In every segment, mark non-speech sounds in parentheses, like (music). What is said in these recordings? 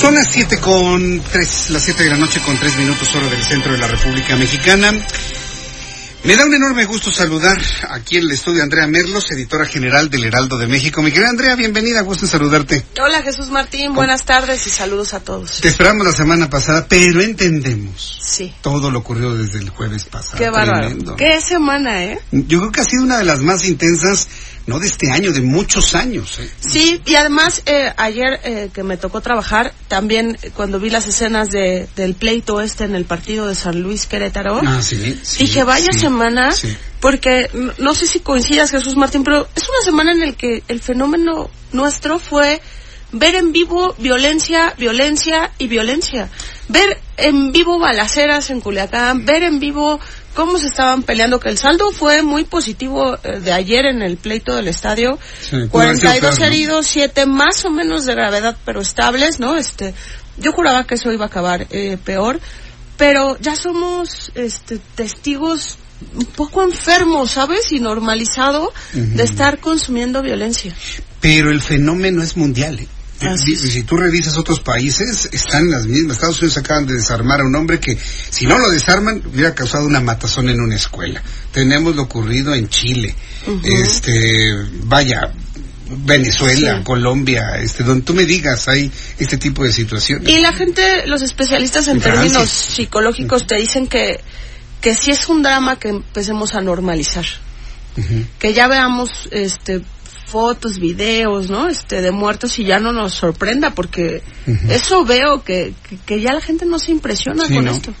Son las 7 con 3, las 7 de la noche con 3 minutos hora del centro de la República Mexicana. Me da un enorme gusto saludar aquí en el estudio a Andrea Merlos, editora general del Heraldo de México. Mi querida Andrea, bienvenida, gusto en saludarte. Hola Jesús Martín, buenas tardes y saludos a todos. Te esperamos la semana pasada, pero entendemos Sí. todo lo ocurrido desde el jueves pasado. Qué bárbaro. Qué semana, ¿eh? Yo creo que ha sido una de las más intensas, no de este año, de muchos años. ¿eh? Sí, y además eh, ayer eh, que me tocó trabajar, también eh, cuando vi las escenas de, del pleito este en el partido de San Luis Querétaro, Ah, sí, sí, dije, vaya sí, semana, sí. porque n- no sé si coincidas Jesús Martín, pero es una semana en la que el fenómeno nuestro fue ver en vivo violencia, violencia y violencia. Ver en vivo balaceras en Culiacán, ver en vivo cómo se estaban peleando, que el saldo fue muy positivo eh, de ayer en el pleito del estadio. Sí, pudo haber sido 42 peor, ¿no? heridos, 7 más o menos de gravedad, pero estables, ¿no? Este, yo juraba que eso iba a acabar eh, peor, pero ya somos este, testigos un poco enfermos, ¿sabes? Y normalizado de estar consumiendo violencia. Pero el fenómeno es mundial. ¿eh? Así Si, si tú revisas otros países, están las mismas. Estados Unidos acaban de desarmar a un hombre que, si no lo desarman, hubiera causado una matazón en una escuela. Tenemos lo ocurrido en Chile. Este, vaya, Venezuela, Sí. Colombia, este, donde tú me digas, hay este tipo de situaciones. Y la gente, los especialistas en términos psicológicos te dicen que, que sí es un drama que empecemos a normalizar. Ujú. que ya veamos este fotos, videos, ¿no? Este de muertos y ya no nos sorprenda porque Ujú. eso veo que, que, que ya la gente no se impresiona Sí, con ¿no? esto.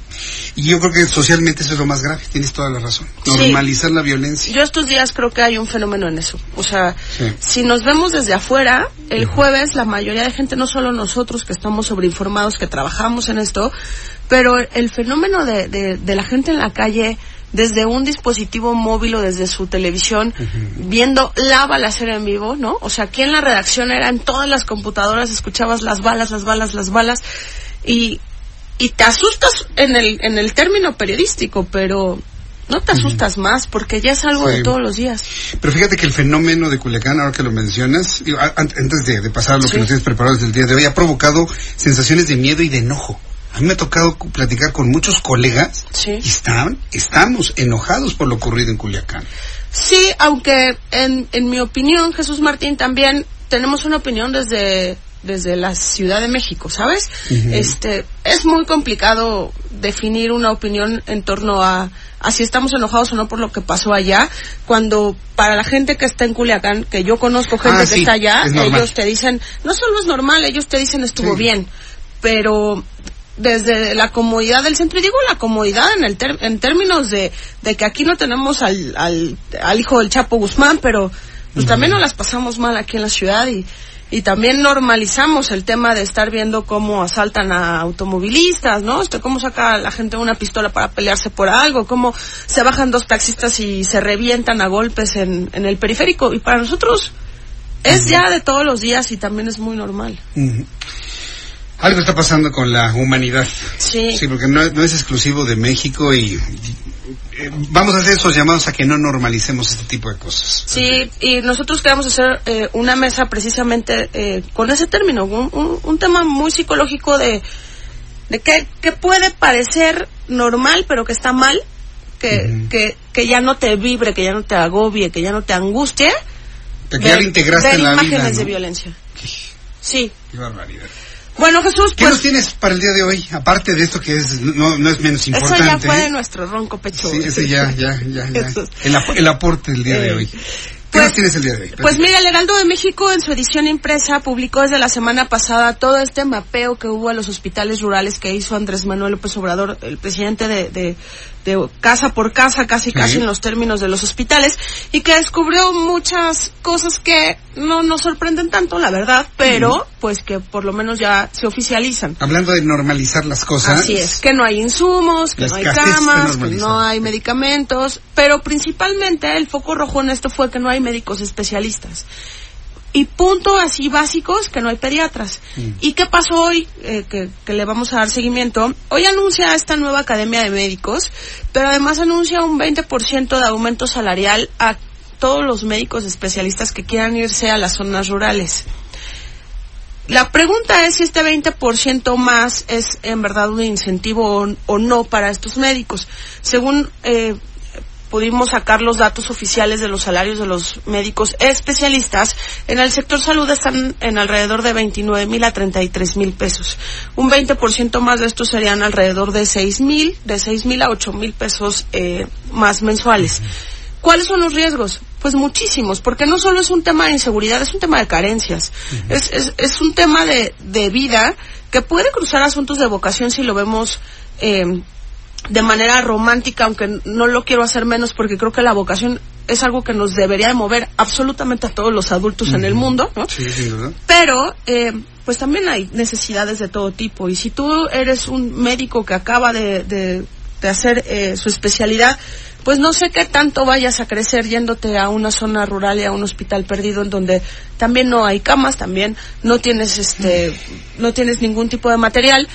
Y yo creo que socialmente eso es lo más grave, tienes toda la razón. Sí. Normalizar la violencia. Yo estos días creo que hay un fenómeno en eso. O sea, Sí. si nos vemos desde afuera, el jueves la mayoría de gente, no solo nosotros que estamos sobreinformados, que trabajamos en esto, pero el fenómeno de, de, de la gente en la calle desde un dispositivo móvil o desde su televisión, viendo la balacera en vivo, ¿no? O sea, aquí en la redacción era en todas las computadoras, escuchabas las balas, las balas, las balas, y, y te asustas en el, en el término periodístico, pero no te asustas más porque ya es algo Sí. de todos los días. Pero fíjate que el fenómeno de Culiacán, ahora que lo mencionas, antes de, de pasar a lo Sí. que nos tienes preparado desde el día de hoy, ha provocado sensaciones de miedo y de enojo. A mí me ha tocado platicar con muchos colegas Sí. y están, estamos enojados por lo ocurrido en Culiacán. Sí, aunque en, en mi opinión, Jesús Martín, también tenemos una opinión desde desde la Ciudad de México, ¿sabes? Este es muy complicado definir una opinión en torno a, a si estamos enojados o no por lo que pasó allá, cuando para la gente que está en Culiacán, que yo conozco gente Ah, que está allá, es ellos te dicen, no solo es normal, ellos te dicen estuvo Sí. bien, pero desde la comodidad del centro, y digo la comodidad en, el ter- en términos de, de que aquí no tenemos al, al, al hijo del Chapo Guzmán, pero pues también nos las pasamos mal aquí en la ciudad y, y también normalizamos el tema de estar viendo cómo asaltan a automovilistas, ¿no? Este, cómo saca la gente una pistola para pelearse por algo, cómo se bajan dos taxistas y se revientan a golpes en, en el periférico. Y para nosotros es ya de todos los días y también es muy normal. Algo está pasando con la humanidad. Sí. Sí, porque no, no es exclusivo de México y, y, eh, vamos a hacer esos llamados a que no normalicemos este tipo de cosas. Sí, y nosotros queremos hacer eh, una mesa precisamente eh, con ese término, un, un- un tema muy psicológico de, de que, que puede parecer normal, pero que está mal, que, Ujú. que, que ya no te vibre, que ya no te agobie, que ya no te angustie. Que ya lo integraste ver en la imágenes vida. ¿no? de violencia. Sí. Qué barbaridad. Bueno, Jesús, ¿Qué pues nos tienes para el día de hoy? Aparte de esto que es no, no es menos eso importante. ya fue de nuestro ronco pecho. Sí, ese ya, ya, ya, ya. (laughs) Eso. El, ap- el aporte del día de Eh, hoy. ¿Qué ¿Qué más tienes el día de hoy? Pues mira, el Heraldo de México en su edición impresa publicó desde la semana pasada todo este mapeo que hubo a los hospitales rurales que hizo Andrés Manuel López Obrador, el presidente de, de, de casa por casa, casi casi en los términos de los hospitales, y que descubrió muchas cosas que no nos sorprenden tanto, la verdad, pero pues que por lo menos ya se oficializan. Hablando de normalizar las cosas. Así es, que no hay insumos, que no hay camas, que no hay medicamentos, pero principalmente el foco rojo en esto fue que no hay médicos especialistas. Y punto así básicos que no hay pediatras. ¿Y qué pasó hoy? Eh, que, que le vamos a dar seguimiento. Hoy anuncia esta nueva academia de médicos, pero además anuncia un 20% de aumento salarial a todos los médicos especialistas que quieran irse a las zonas rurales. La pregunta es si este 20% más es en verdad un incentivo o, o no para estos médicos. Según eh, pudimos sacar los datos oficiales de los salarios de los médicos especialistas, en el sector salud están en alrededor de 29 mil a 33 mil pesos. Un 20% más de estos serían alrededor de 6 mil, de 6 mil a 8 mil pesos eh, más mensuales. ¿Cuáles son los riesgos? Pues muchísimos, porque no solo es un tema de inseguridad, es un tema de carencias. es, es, es un tema de, de vida que puede cruzar asuntos de vocación si lo vemos eh, de manera romántica, aunque no lo quiero hacer menos porque creo que la vocación es algo que nos debería de mover absolutamente a todos los adultos en el mundo, ¿no? Sí, sin duda. Pero, eh, pues también hay necesidades de todo tipo. Y si tú eres un médico que acaba de, de, de hacer eh, su especialidad, pues no sé qué tanto vayas a crecer yéndote a una zona rural y a un hospital perdido en donde también no hay camas, también no tienes este, no tienes ningún tipo de material.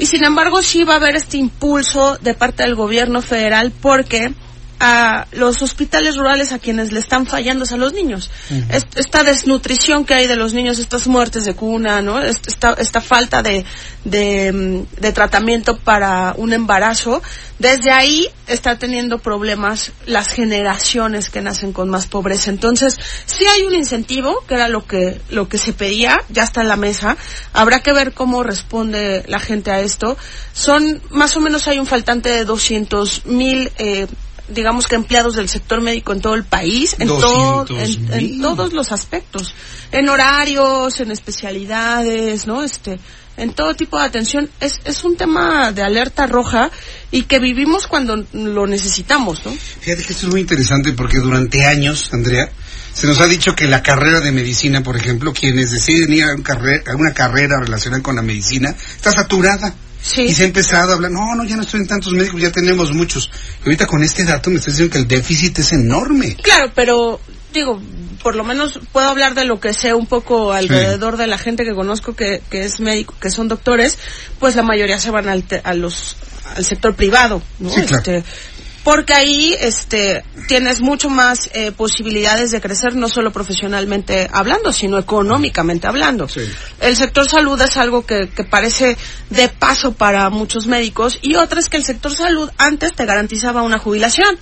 Y sin embargo sí va a haber este impulso de parte del gobierno federal porque a los hospitales rurales a quienes le están fallando es a los niños. Est- Esta desnutrición que hay de los niños, estas muertes de cuna, ¿no? Est- Esta, esta falta de, de, mm, de tratamiento para un embarazo, desde ahí está teniendo problemas las generaciones que nacen con más pobreza. Entonces, sí hay un incentivo, que era lo que, lo que se pedía, ya está en la mesa. Habrá que ver cómo responde la gente a esto. Son, más o menos hay un faltante de 200 mil, eh, digamos que empleados del sector médico en todo el país, en, todo, 200,000. en, en todos los aspectos, en horarios, en especialidades, ¿no? Este, en todo tipo de atención. Es, es un tema de alerta roja y que vivimos cuando lo necesitamos, ¿no? Fíjate que esto es muy interesante porque durante años, Andrea, se nos ha dicho que la carrera de medicina, por ejemplo, quienes deciden ir a, un carre- a una carrera relacionada con la medicina, está saturada. Sí. Y se ha empezado a hablar, no, no, ya no estoy en tantos médicos, ya tenemos muchos. Y ahorita con este dato me estás diciendo que el déficit es enorme. Claro, pero digo, por lo menos puedo hablar de lo que sé un poco alrededor de la gente que conozco que, que es médico, que son doctores, pues la mayoría se van al, te- a los, al sector privado, ¿no? Sí, claro. Este, porque ahí este tienes mucho más eh, posibilidades de crecer no solo profesionalmente hablando sino económicamente hablando Sí. el sector salud es algo que, que parece de paso para muchos médicos y otra es que el sector salud antes te garantizaba una jubilación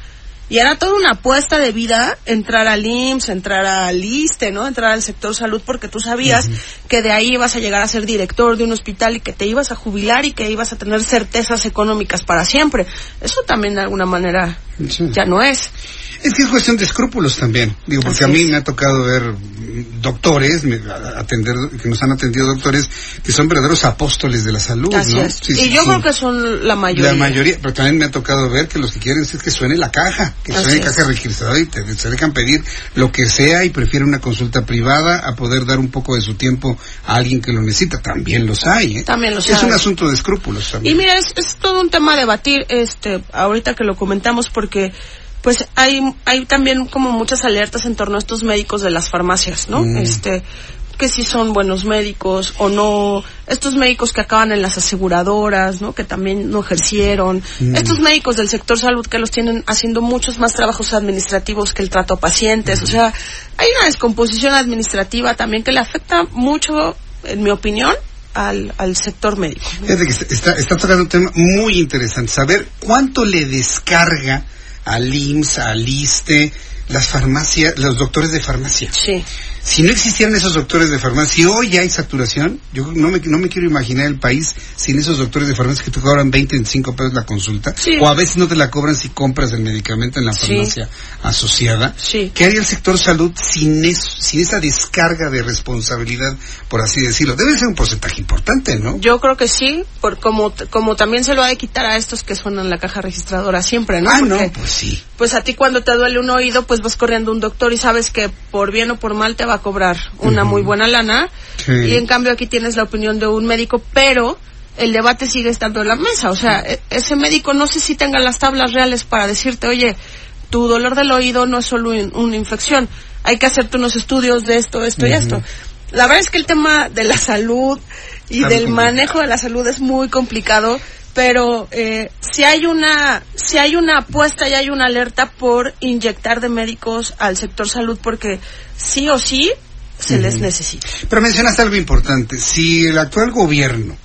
y era toda una apuesta de vida entrar al IMSS, entrar al ISTE, ¿no? Entrar al sector salud porque tú sabías que de ahí ibas a llegar a ser director de un hospital y que te ibas a jubilar y que ibas a tener certezas económicas para siempre. Eso también de alguna manera Sí. ya no es. Es que es cuestión de escrúpulos también. Digo, porque Así a mí es. me ha tocado ver doctores, me- atender, que nos han atendido doctores que son verdaderos apóstoles de la salud, Así ¿no? es. Sí, y sí, yo sí. creo que son la mayoría. La mayoría, pero también me ha tocado ver que los que quieren es que suene la caja, que Así suene es. caja registradora y te, se dejan pedir lo que sea y prefieren una consulta privada a poder dar un poco de su tiempo a alguien que lo necesita. También los hay, ¿eh? También los Es hay. un asunto de escrúpulos Y también. mira, es, es todo un tema a debatir, este, ahorita que lo comentamos, porque pues hay, hay también como muchas alertas en torno a estos médicos de las farmacias, ¿no? Mm. Este, que si son buenos médicos o no, estos médicos que acaban en las aseguradoras, ¿no? Que también no ejercieron, Mm. estos médicos del sector salud que los tienen haciendo muchos más trabajos administrativos que el trato a pacientes, o sea, hay una descomposición administrativa también que le afecta mucho, en mi opinión, al, al sector médico. ¿no? Está, está tocando un tema muy interesante. Saber cuánto le descarga al IMSS, al ISTE, las farmacias, los doctores de farmacia. Sí. Si no existieran esos doctores de farmacia, si hoy hay saturación, yo no me, no me quiero imaginar el país sin esos doctores de farmacia que te cobran 20, 25 pesos la consulta, Sí. o a veces no te la cobran si compras el medicamento en la Sí. farmacia asociada. Sí. ¿Qué haría el sector salud sin eso, sin esa descarga de responsabilidad, por así decirlo? Debe ser un porcentaje importante, ¿no? Yo creo que sí, por como como también se lo ha de quitar a estos que suenan la caja registradora siempre, ¿no? ah, no, pues sí. pues a ti cuando te duele un oído, pues vas corriendo a un doctor y sabes que por bien o por mal te va a cobrar una muy buena lana. Sí. Y en cambio aquí tienes la opinión de un médico, pero el debate sigue estando en la mesa. O sea, e- ese médico no sé si tenga las tablas reales para decirte, oye, tu dolor del oído no es solo un- una infección, hay que hacerte unos estudios de esto, esto y esto. La verdad es que el tema de la salud y Está del manejo de la salud es muy complicado, pero eh, si hay una si hay una apuesta y hay una alerta por inyectar de médicos al sector salud porque sí o sí se les necesita. Pero mencionaste algo importante. Si el actual gobierno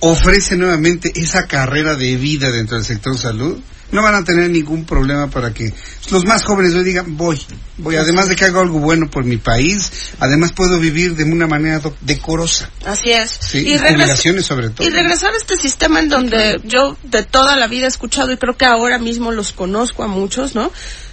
ofrece nuevamente esa carrera de vida dentro del sector salud, no van a tener ningún problema para que los más jóvenes hoy digan, voy, voy, además de que hago algo bueno por mi país, además puedo vivir de una manera decorosa. Así es. Sí, y regres- jubilaciones sobre todo. Y regresar a este sistema en donde yo de toda la vida he escuchado y creo que ahora mismo los conozco a muchos, ¿no?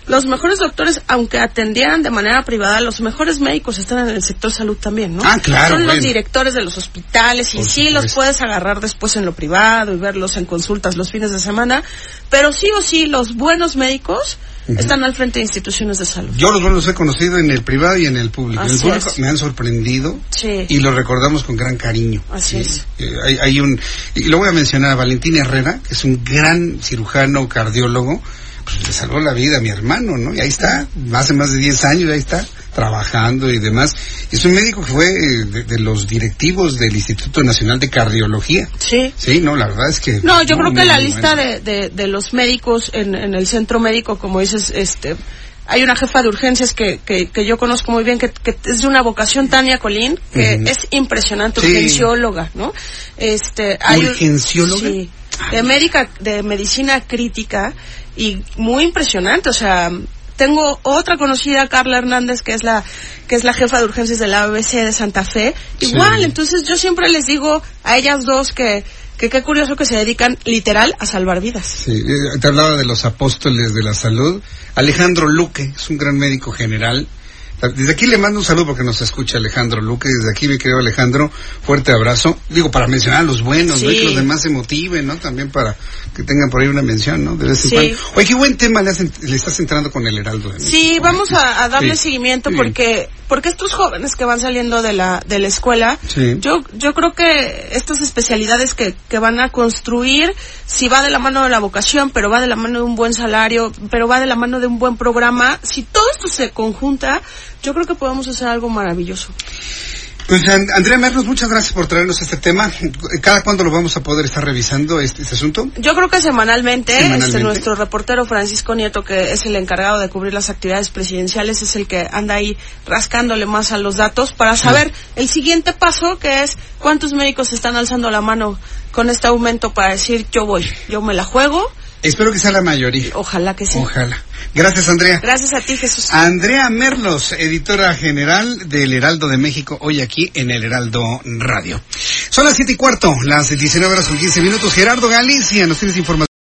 Los mejores doctores, aunque atendieran de manera privada, los mejores médicos están en el sector salud también, ¿no? Ah, claro, Son los directores de los hospitales y Por sí los puedes agarrar después en lo privado y verlos en consultas los fines de semana, pero sí o sí los buenos médicos están al frente de instituciones de salud. Yo los buenos los he conocido en el privado y en el público. En el público es. me han sorprendido Sí. y los recordamos con gran cariño. Así es. Eh, hay, hay un, y lo voy a mencionar a Valentín Herrera, que es un gran cirujano cardiólogo, pues le salvó la vida a mi hermano, ¿no? Y ahí está, hace más de 10 años, ahí está, trabajando y demás. Es un médico que fue eh, de, de los directivos del Instituto Nacional de Cardiología. Sí. Sí, no, la verdad es que... No, yo creo que la lista de, de, de los médicos en, en el centro médico, como dices, este, hay una jefa de urgencias que, que, que yo conozco muy bien, que, que es de una vocación, Tania Colín, que es impresionante, Sí. urgencióloga, ¿no? Este, hay ¿Urgencióloga? Sí, de médica, de medicina crítica y muy impresionante, o sea, tengo otra conocida, Carla Hernández, que es la que es la jefa de urgencias de la ABC de Santa Fe. Sí. Igual, entonces yo siempre les digo a ellas dos que que qué curioso que se dedican literal a salvar vidas. Sí, eh, te hablaba de los apóstoles de la salud. Alejandro Luque es un gran médico general. Desde aquí le mando un saludo porque nos escucha Alejandro Luque. Desde aquí, mi querido Alejandro, fuerte abrazo. Digo, para mencionar a los buenos, ¿no? Y que los demás se motiven, ¿no? También para que tengan por ahí una mención, ¿no? De vez en Sí. cuando. Oye, qué buen tema le, hacen- le estás entrando con el Heraldo de México, Sí, ¿eh? vamos a, a darle Sí. seguimiento porque porque estos jóvenes que van saliendo de la de la escuela, Sí. yo yo creo que estas especialidades que, que van a construir, si va de la mano de la vocación, pero va de la mano de un buen salario, pero va de la mano de un buen programa, si todo esto se conjunta, yo creo que podemos hacer algo maravilloso. Pues An- Andrea Merlos, muchas gracias por traernos este tema. ¿Cada cuándo lo vamos a poder estar revisando este, este asunto? Yo creo que semanalmente, Semanalmente. Este, nuestro reportero Francisco Nieto, que es el encargado de cubrir las actividades presidenciales, es el que anda ahí rascándole más a los datos para saber el siguiente paso, que es cuántos médicos están alzando la mano con este aumento para decir yo voy, yo me la juego, Espero que sea la mayoría. ojalá que sí. Ojalá. Gracias, Andrea. Gracias a ti, Jesús. Andrea Merlos, editora general del Heraldo de México, hoy aquí en el Heraldo Radio. Son las siete y cuarto, las 19 horas con 15 minutos. Gerardo Galicia, nos tienes información.